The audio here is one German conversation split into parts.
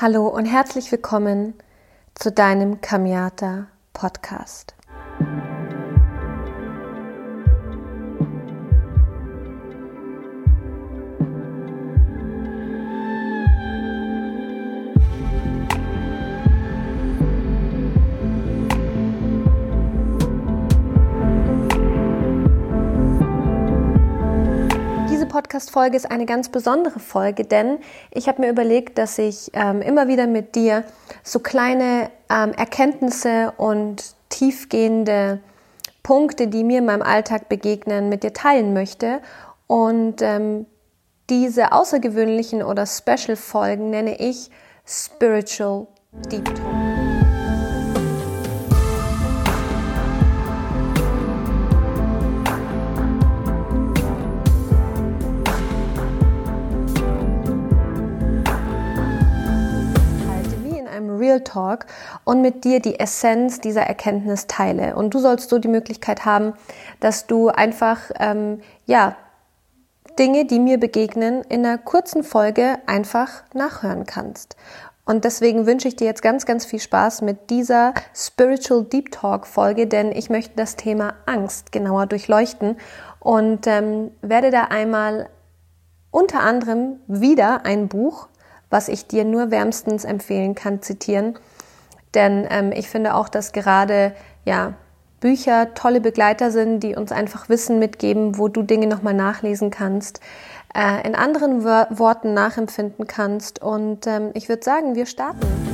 Hallo und herzlich willkommen zu deinem Kamiata Podcast. Podcast-Folge ist eine ganz besondere Folge, denn ich habe mir überlegt, dass ich ähm, immer wieder mit dir so kleine ähm, Erkenntnisse und tiefgehende Punkte, die mir in meinem Alltag begegnen, mit dir teilen möchte. Und ähm, diese außergewöhnlichen oder Special-Folgen nenne ich Spiritual Deep Talk. Real Talk und mit dir die Essenz dieser Erkenntnis teile. Und du sollst so die Möglichkeit haben, dass du einfach, ähm, ja, Dinge, die mir begegnen, in einer kurzen Folge einfach nachhören kannst. Und deswegen wünsche ich dir jetzt ganz, ganz viel Spaß mit dieser Spiritual Deep Talk Folge, denn ich möchte das Thema Angst genauer durchleuchten und ähm, werde da einmal unter anderem wieder ein Buch was ich dir nur wärmstens empfehlen kann, zitieren. Denn ähm, ich finde auch, dass gerade ja, Bücher tolle Begleiter sind, die uns einfach Wissen mitgeben, wo du Dinge nochmal nachlesen kannst, äh, in anderen Worten nachempfinden kannst. Und ähm, ich würde sagen, wir starten.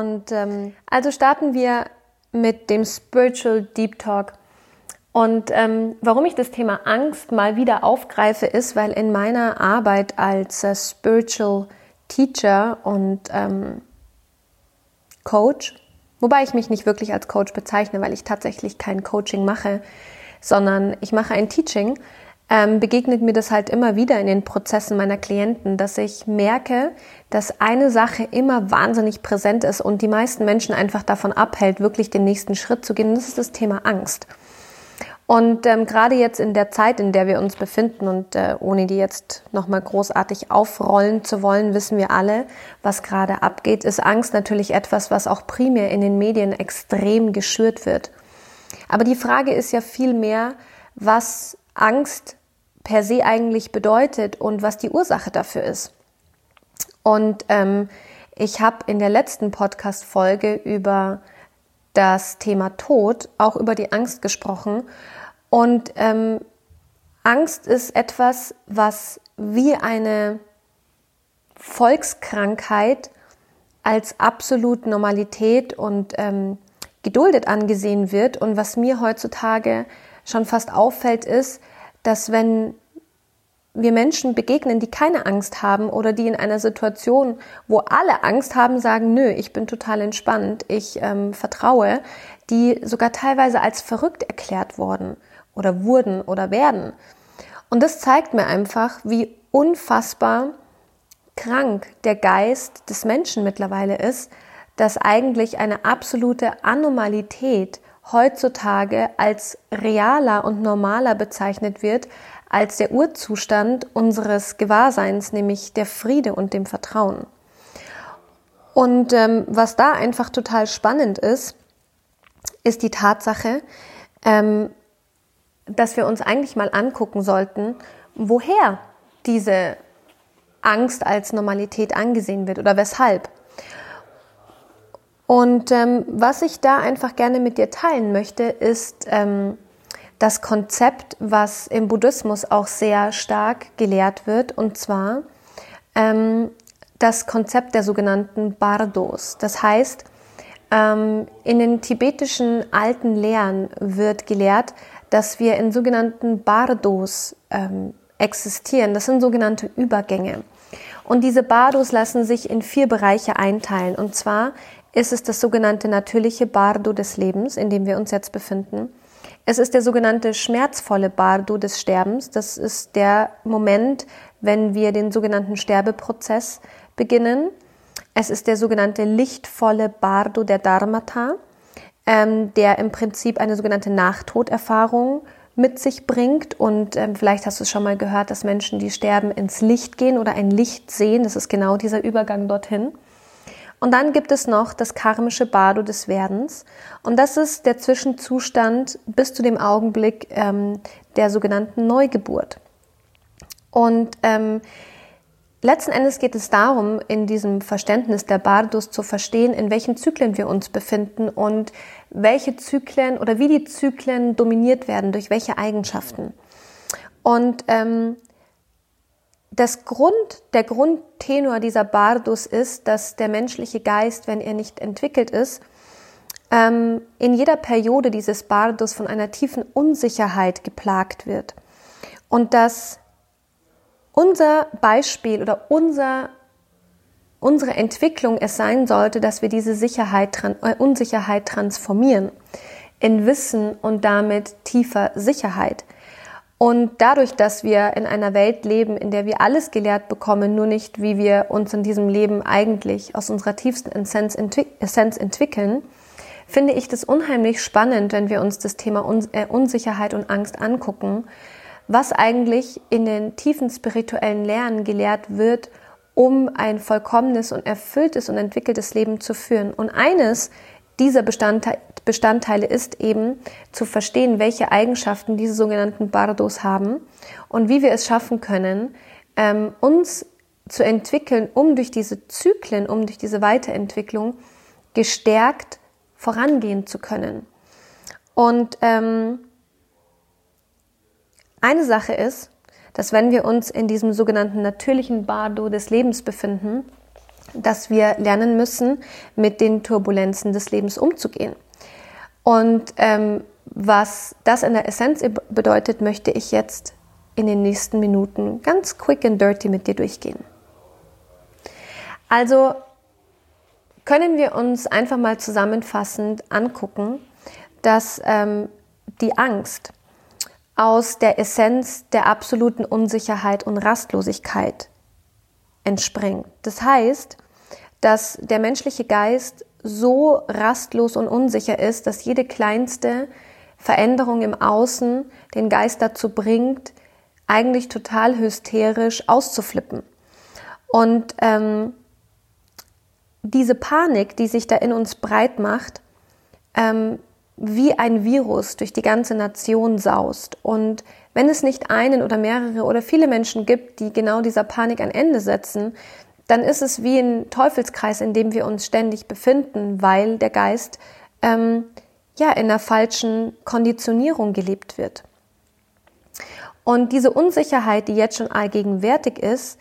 Und ähm, also starten wir mit dem Spiritual Deep Talk. Und ähm, warum ich das Thema Angst mal wieder aufgreife, ist, weil in meiner Arbeit als äh, Spiritual Teacher und ähm, Coach, wobei ich mich nicht wirklich als Coach bezeichne, weil ich tatsächlich kein Coaching mache, sondern ich mache ein Teaching, ähm, begegnet mir das halt immer wieder in den Prozessen meiner Klienten, dass ich merke, dass eine Sache immer wahnsinnig präsent ist und die meisten Menschen einfach davon abhält, wirklich den nächsten Schritt zu gehen. das ist das Thema Angst. Und ähm, gerade jetzt in der Zeit, in der wir uns befinden und äh, ohne die jetzt nochmal großartig aufrollen zu wollen, wissen wir alle, was gerade abgeht, ist Angst natürlich etwas, was auch primär in den Medien extrem geschürt wird. Aber die Frage ist ja viel mehr, was Angst per se eigentlich bedeutet und was die Ursache dafür ist. Und ähm, ich habe in der letzten Podcast-Folge über das Thema Tod, auch über die Angst gesprochen. Und ähm, Angst ist etwas, was wie eine Volkskrankheit als absolut Normalität und ähm, geduldet angesehen wird. Und was mir heutzutage schon fast auffällt, ist, dass wenn wir Menschen begegnen, die keine Angst haben oder die in einer Situation, wo alle Angst haben, sagen, nö, ich bin total entspannt, ich ähm, vertraue, die sogar teilweise als verrückt erklärt worden oder wurden oder werden. Und das zeigt mir einfach, wie unfassbar krank der Geist des Menschen mittlerweile ist, dass eigentlich eine absolute Anormalität heutzutage als realer und normaler bezeichnet wird als der Urzustand unseres Gewahrseins, nämlich der Friede und dem Vertrauen. Und ähm, was da einfach total spannend ist, ist die Tatsache, ähm, dass wir uns eigentlich mal angucken sollten, woher diese Angst als Normalität angesehen wird oder weshalb. Und ähm, was ich da einfach gerne mit dir teilen möchte, ist ähm, das Konzept, was im Buddhismus auch sehr stark gelehrt wird, und zwar ähm, das Konzept der sogenannten Bardos. Das heißt, ähm, in den tibetischen alten Lehren wird gelehrt, dass wir in sogenannten Bardos ähm, existieren. Das sind sogenannte Übergänge. Und diese Bardos lassen sich in vier Bereiche einteilen. Und zwar ist es das sogenannte natürliche Bardo des Lebens, in dem wir uns jetzt befinden. Es ist der sogenannte schmerzvolle Bardo des Sterbens. Das ist der Moment, wenn wir den sogenannten Sterbeprozess beginnen. Es ist der sogenannte lichtvolle Bardo der Dharmata. ähm, der im Prinzip eine sogenannte Nachtoderfahrung mit sich bringt. Und ähm, vielleicht hast du es schon mal gehört, dass Menschen, die sterben, ins Licht gehen oder ein Licht sehen. Das ist genau dieser Übergang dorthin. Und dann gibt es noch das karmische Bardo des Werdens. Und das ist der Zwischenzustand bis zu dem Augenblick ähm, der sogenannten Neugeburt. Und ähm, letzten Endes geht es darum, in diesem Verständnis der Bardos zu verstehen, in welchen Zyklen wir uns befinden und welche Zyklen oder wie die Zyklen dominiert werden, durch welche Eigenschaften. Und ähm, das Grund, der Grundtenor dieser Bardus ist, dass der menschliche Geist, wenn er nicht entwickelt ist, ähm, in jeder Periode dieses Bardus von einer tiefen Unsicherheit geplagt wird. Und dass unser Beispiel oder unser, unsere Entwicklung es sein sollte, dass wir diese Sicherheit, äh, Unsicherheit transformieren in Wissen und damit tiefer Sicherheit. Und dadurch, dass wir in einer Welt leben, in der wir alles gelehrt bekommen, nur nicht, wie wir uns in diesem Leben eigentlich aus unserer tiefsten Essenz, entwick Essenz entwickeln, finde ich das unheimlich spannend, wenn wir uns das Thema äh, Unsicherheit und Angst angucken, was eigentlich in den tiefen spirituellen Lehren gelehrt wird, um ein vollkommenes und erfülltes und entwickeltes Leben zu führen. Und eines dieser Bestandteile, Bestandteile ist eben zu verstehen, welche Eigenschaften diese sogenannten Bardos haben und wie wir es schaffen können, ähm, uns zu entwickeln, um durch diese Zyklen, um durch diese Weiterentwicklung gestärkt vorangehen zu können. Und ähm, eine Sache ist, dass wenn wir uns in diesem sogenannten natürlichen Bardo des Lebens befinden, dass wir lernen müssen, mit den Turbulenzen des Lebens umzugehen. Und ähm, was das in der Essenz bedeutet, möchte ich jetzt in den nächsten Minuten ganz quick and dirty mit dir durchgehen. Also können wir uns einfach mal zusammenfassend angucken, dass ähm, die Angst aus der Essenz der absoluten Unsicherheit und Rastlosigkeit entspringt. Das heißt, dass der menschliche Geist so rastlos und unsicher ist, dass jede kleinste Veränderung im Außen den Geist dazu bringt, eigentlich total hysterisch auszuflippen. Und ähm, diese Panik, die sich da in uns breit macht, ähm, wie ein Virus durch die ganze Nation saust. Und wenn es nicht einen oder mehrere oder viele Menschen gibt, die genau dieser Panik ein Ende setzen, dann ist es wie ein Teufelskreis, in dem wir uns ständig befinden, weil der Geist ähm, ja in einer falschen Konditionierung gelebt wird. Und diese Unsicherheit, die jetzt schon allgegenwärtig ist,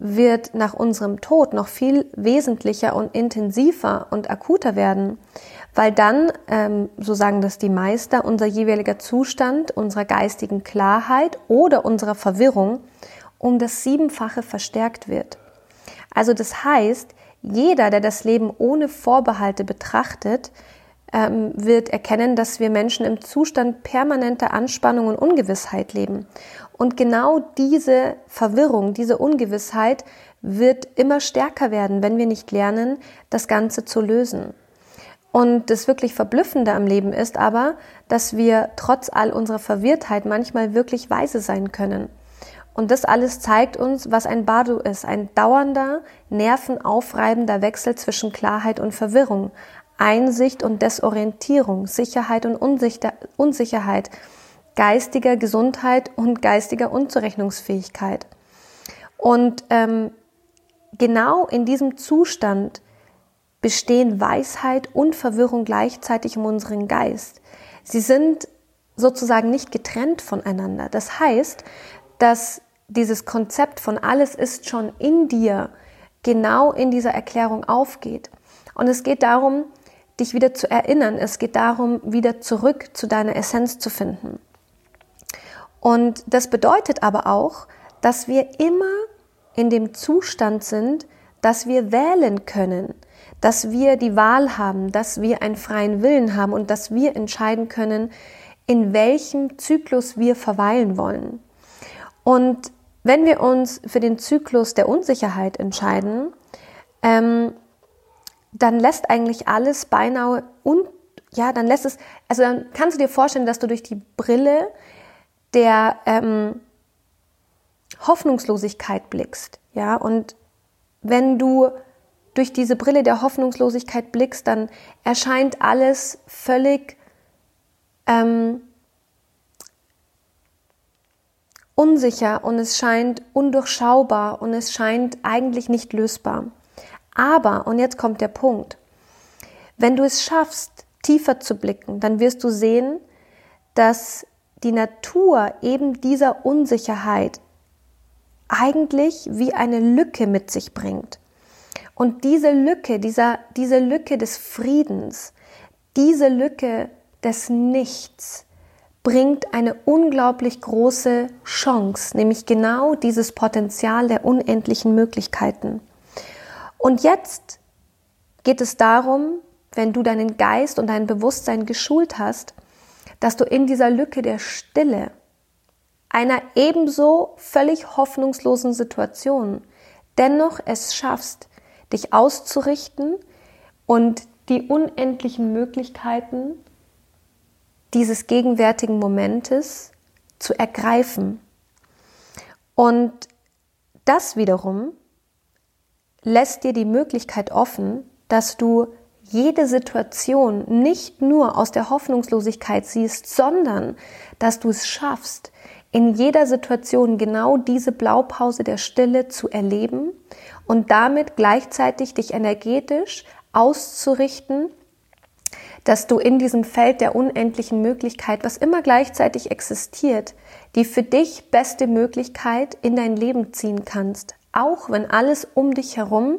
wird nach unserem Tod noch viel wesentlicher und intensiver und akuter werden, weil dann, ähm, so sagen das die Meister, unser jeweiliger Zustand unserer geistigen Klarheit oder unserer Verwirrung um das Siebenfache verstärkt wird. Also das heißt, jeder, der das Leben ohne Vorbehalte betrachtet, ähm, wird erkennen, dass wir Menschen im Zustand permanenter Anspannung und Ungewissheit leben. Und genau diese Verwirrung, diese Ungewissheit wird immer stärker werden, wenn wir nicht lernen, das Ganze zu lösen. Und das wirklich Verblüffende am Leben ist aber, dass wir trotz all unserer Verwirrtheit manchmal wirklich weise sein können. Und das alles zeigt uns, was ein Bardo ist. Ein dauernder, nervenaufreibender Wechsel zwischen Klarheit und Verwirrung, Einsicht und Desorientierung, Sicherheit und Unsicherheit, geistiger Gesundheit und geistiger Unzurechnungsfähigkeit. Und ähm, genau in diesem Zustand bestehen Weisheit und Verwirrung gleichzeitig um unseren Geist. Sie sind sozusagen nicht getrennt voneinander. Das heißt, dass dieses Konzept von alles ist schon in dir genau in dieser Erklärung aufgeht. Und es geht darum, dich wieder zu erinnern. Es geht darum, wieder zurück zu deiner Essenz zu finden. Und das bedeutet aber auch, dass wir immer in dem Zustand sind, dass wir wählen können, dass wir die Wahl haben, dass wir einen freien Willen haben und dass wir entscheiden können, in welchem Zyklus wir verweilen wollen. Und wenn wir uns für den Zyklus der Unsicherheit entscheiden, ähm, dann lässt eigentlich alles beinahe un ja, dann lässt es, also dann kannst du dir vorstellen, dass du durch die Brille der ähm, Hoffnungslosigkeit blickst, ja, und wenn du durch diese Brille der Hoffnungslosigkeit blickst, dann erscheint alles völlig ähm, unsicher und es scheint undurchschaubar und es scheint eigentlich nicht lösbar. Aber, und jetzt kommt der Punkt, wenn du es schaffst, tiefer zu blicken, dann wirst du sehen, dass die Natur eben dieser Unsicherheit eigentlich wie eine Lücke mit sich bringt. Und diese Lücke, dieser, diese Lücke des Friedens, diese Lücke des Nichts bringt eine unglaublich große Chance, nämlich genau dieses Potenzial der unendlichen Möglichkeiten. Und jetzt geht es darum, wenn du deinen Geist und dein Bewusstsein geschult hast, dass du in dieser Lücke der Stille, einer ebenso völlig hoffnungslosen Situation, dennoch es schaffst, dich auszurichten und die unendlichen Möglichkeiten dieses gegenwärtigen Momentes zu ergreifen. Und das wiederum lässt dir die Möglichkeit offen, dass du jede Situation nicht nur aus der Hoffnungslosigkeit siehst, sondern dass du es schaffst, in jeder Situation genau diese Blaupause der Stille zu erleben und damit gleichzeitig dich energetisch auszurichten, dass du in diesem Feld der unendlichen Möglichkeit, was immer gleichzeitig existiert, die für dich beste Möglichkeit in dein Leben ziehen kannst, auch wenn alles um dich herum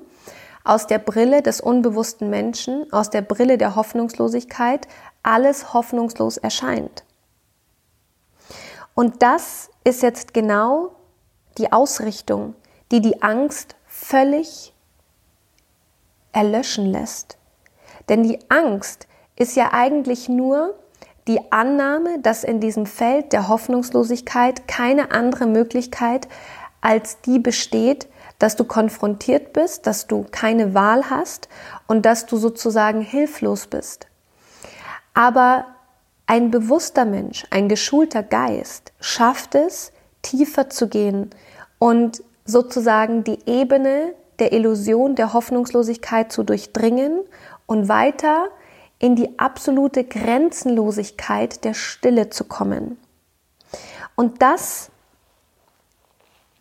aus der Brille des unbewussten Menschen, aus der Brille der Hoffnungslosigkeit, alles hoffnungslos erscheint. Und das ist jetzt genau die Ausrichtung, die die Angst völlig erlöschen lässt. Denn die Angst ist ja eigentlich nur die Annahme, dass in diesem Feld der Hoffnungslosigkeit keine andere Möglichkeit als die besteht, dass du konfrontiert bist, dass du keine Wahl hast und dass du sozusagen hilflos bist. Aber ein bewusster Mensch, ein geschulter Geist schafft es, tiefer zu gehen und sozusagen die Ebene der Illusion der Hoffnungslosigkeit zu durchdringen und weiter in die absolute Grenzenlosigkeit der Stille zu kommen. Und das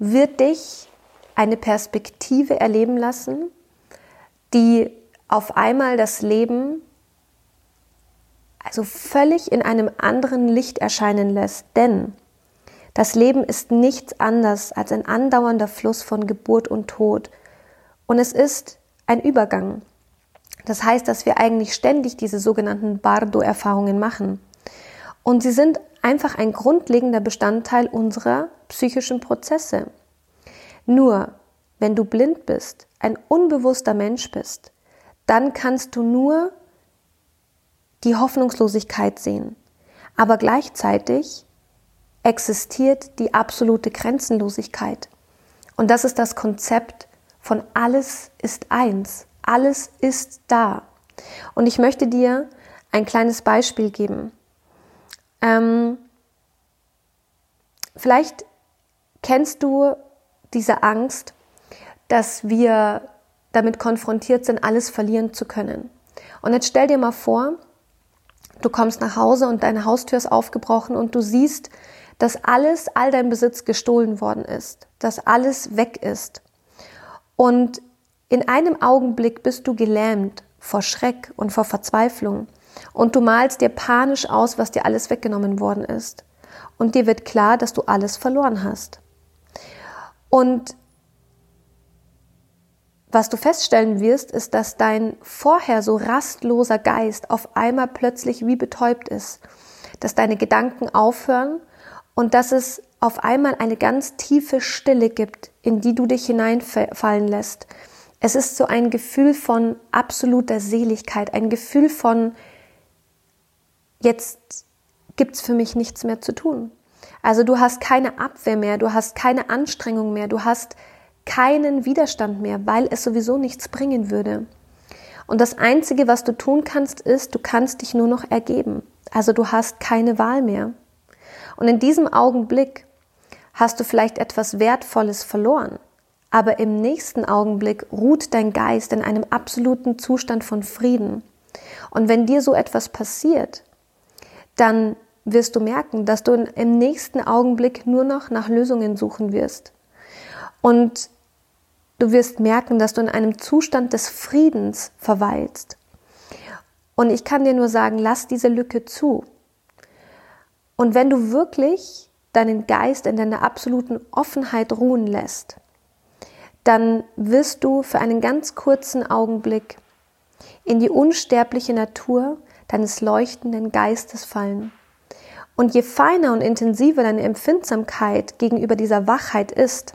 wird dich eine Perspektive erleben lassen, die auf einmal das Leben also völlig in einem anderen Licht erscheinen lässt. Denn das Leben ist nichts anderes als ein andauernder Fluss von Geburt und Tod. Und es ist ein Übergang. Das heißt, dass wir eigentlich ständig diese sogenannten Bardo-Erfahrungen machen. Und sie sind einfach ein grundlegender Bestandteil unserer psychischen Prozesse. Nur, wenn du blind bist, ein unbewusster Mensch bist, dann kannst du nur die Hoffnungslosigkeit sehen. Aber gleichzeitig existiert die absolute Grenzenlosigkeit. Und das ist das Konzept von alles ist eins. Alles ist da. Und ich möchte dir ein kleines Beispiel geben. Ähm, vielleicht kennst du diese Angst, dass wir damit konfrontiert sind, alles verlieren zu können. Und jetzt stell dir mal vor, du kommst nach Hause und deine Haustür ist aufgebrochen und du siehst, dass alles, all dein Besitz gestohlen worden ist, dass alles weg ist. Und in einem Augenblick bist du gelähmt vor Schreck und vor Verzweiflung und du malst dir panisch aus, was dir alles weggenommen worden ist. Und dir wird klar, dass du alles verloren hast. Und was du feststellen wirst, ist, dass dein vorher so rastloser Geist auf einmal plötzlich wie betäubt ist, dass deine Gedanken aufhören und dass es auf einmal eine ganz tiefe Stille gibt, in die du dich hineinfallen lässt, es ist so ein Gefühl von absoluter Seligkeit, ein Gefühl von, jetzt gibt's für mich nichts mehr zu tun. Also du hast keine Abwehr mehr, du hast keine Anstrengung mehr, du hast keinen Widerstand mehr, weil es sowieso nichts bringen würde. Und das Einzige, was du tun kannst, ist, du kannst dich nur noch ergeben. Also du hast keine Wahl mehr. Und in diesem Augenblick hast du vielleicht etwas Wertvolles verloren. Aber im nächsten Augenblick ruht dein Geist in einem absoluten Zustand von Frieden. Und wenn dir so etwas passiert, dann wirst du merken, dass du im nächsten Augenblick nur noch nach Lösungen suchen wirst. Und du wirst merken, dass du in einem Zustand des Friedens verweilst. Und ich kann dir nur sagen, lass diese Lücke zu. Und wenn du wirklich deinen Geist in deiner absoluten Offenheit ruhen lässt, dann wirst du für einen ganz kurzen Augenblick in die unsterbliche Natur deines leuchtenden Geistes fallen. Und je feiner und intensiver deine Empfindsamkeit gegenüber dieser Wachheit ist,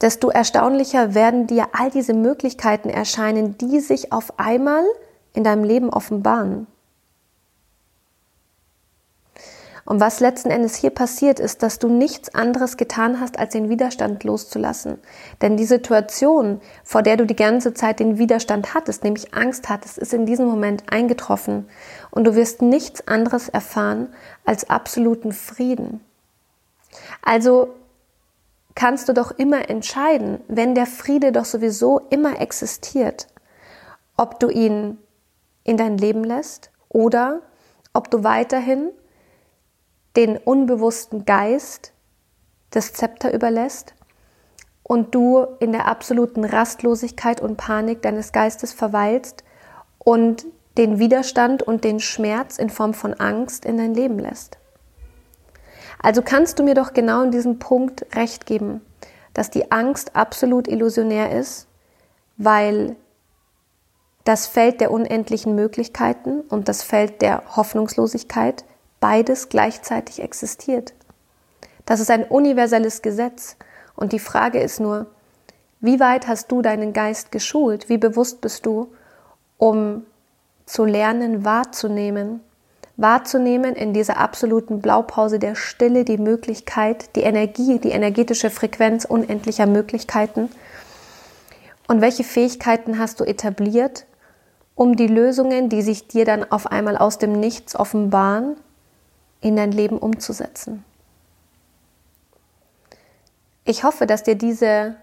desto erstaunlicher werden dir all diese Möglichkeiten erscheinen, die sich auf einmal in deinem Leben offenbaren. Und was letzten Endes hier passiert, ist, dass du nichts anderes getan hast, als den Widerstand loszulassen. Denn die Situation, vor der du die ganze Zeit den Widerstand hattest, nämlich Angst hattest, ist in diesem Moment eingetroffen. Und du wirst nichts anderes erfahren als absoluten Frieden. Also kannst du doch immer entscheiden, wenn der Friede doch sowieso immer existiert, ob du ihn in dein Leben lässt oder ob du weiterhin den unbewussten Geist das Zepter überlässt und du in der absoluten Rastlosigkeit und Panik deines Geistes verweilst und den Widerstand und den Schmerz in Form von Angst in dein Leben lässt. Also kannst du mir doch genau in diesem Punkt recht geben, dass die Angst absolut illusionär ist, weil das Feld der unendlichen Möglichkeiten und das Feld der Hoffnungslosigkeit beides gleichzeitig existiert. Das ist ein universelles Gesetz. Und die Frage ist nur, wie weit hast du deinen Geist geschult? Wie bewusst bist du, um zu lernen, wahrzunehmen? Wahrzunehmen in dieser absoluten Blaupause der Stille die Möglichkeit, die Energie, die energetische Frequenz unendlicher Möglichkeiten. Und welche Fähigkeiten hast du etabliert, um die Lösungen, die sich dir dann auf einmal aus dem Nichts offenbaren, in dein Leben umzusetzen. Ich hoffe, dass dir diese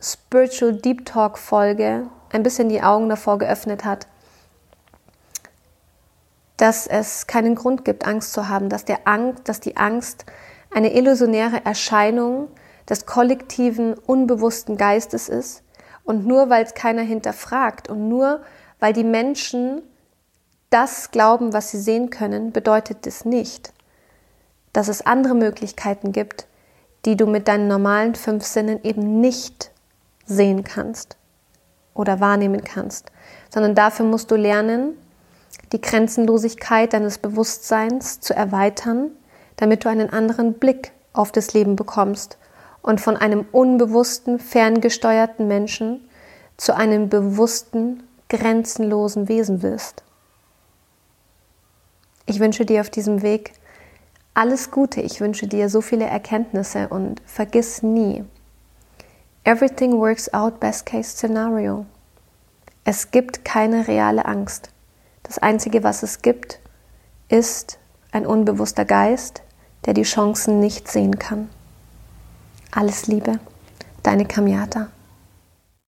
Spiritual Deep Talk Folge ein bisschen die Augen davor geöffnet hat, dass es keinen Grund gibt, Angst zu haben, dass, der Angst, dass die Angst eine illusionäre Erscheinung des kollektiven, unbewussten Geistes ist. Und nur weil es keiner hinterfragt und nur weil die Menschen das glauben, was sie sehen können, bedeutet es nicht, dass es andere Möglichkeiten gibt, die du mit deinen normalen fünf Sinnen eben nicht sehen kannst oder wahrnehmen kannst, sondern dafür musst du lernen, die Grenzenlosigkeit deines Bewusstseins zu erweitern, damit du einen anderen Blick auf das Leben bekommst und von einem unbewussten, ferngesteuerten Menschen zu einem bewussten, grenzenlosen Wesen wirst. Ich wünsche dir auf diesem Weg alles Gute, ich wünsche dir so viele Erkenntnisse und vergiss nie, everything works out best case scenario. Es gibt keine reale Angst. Das Einzige, was es gibt, ist ein unbewusster Geist, der die Chancen nicht sehen kann. Alles Liebe, deine Kamiata.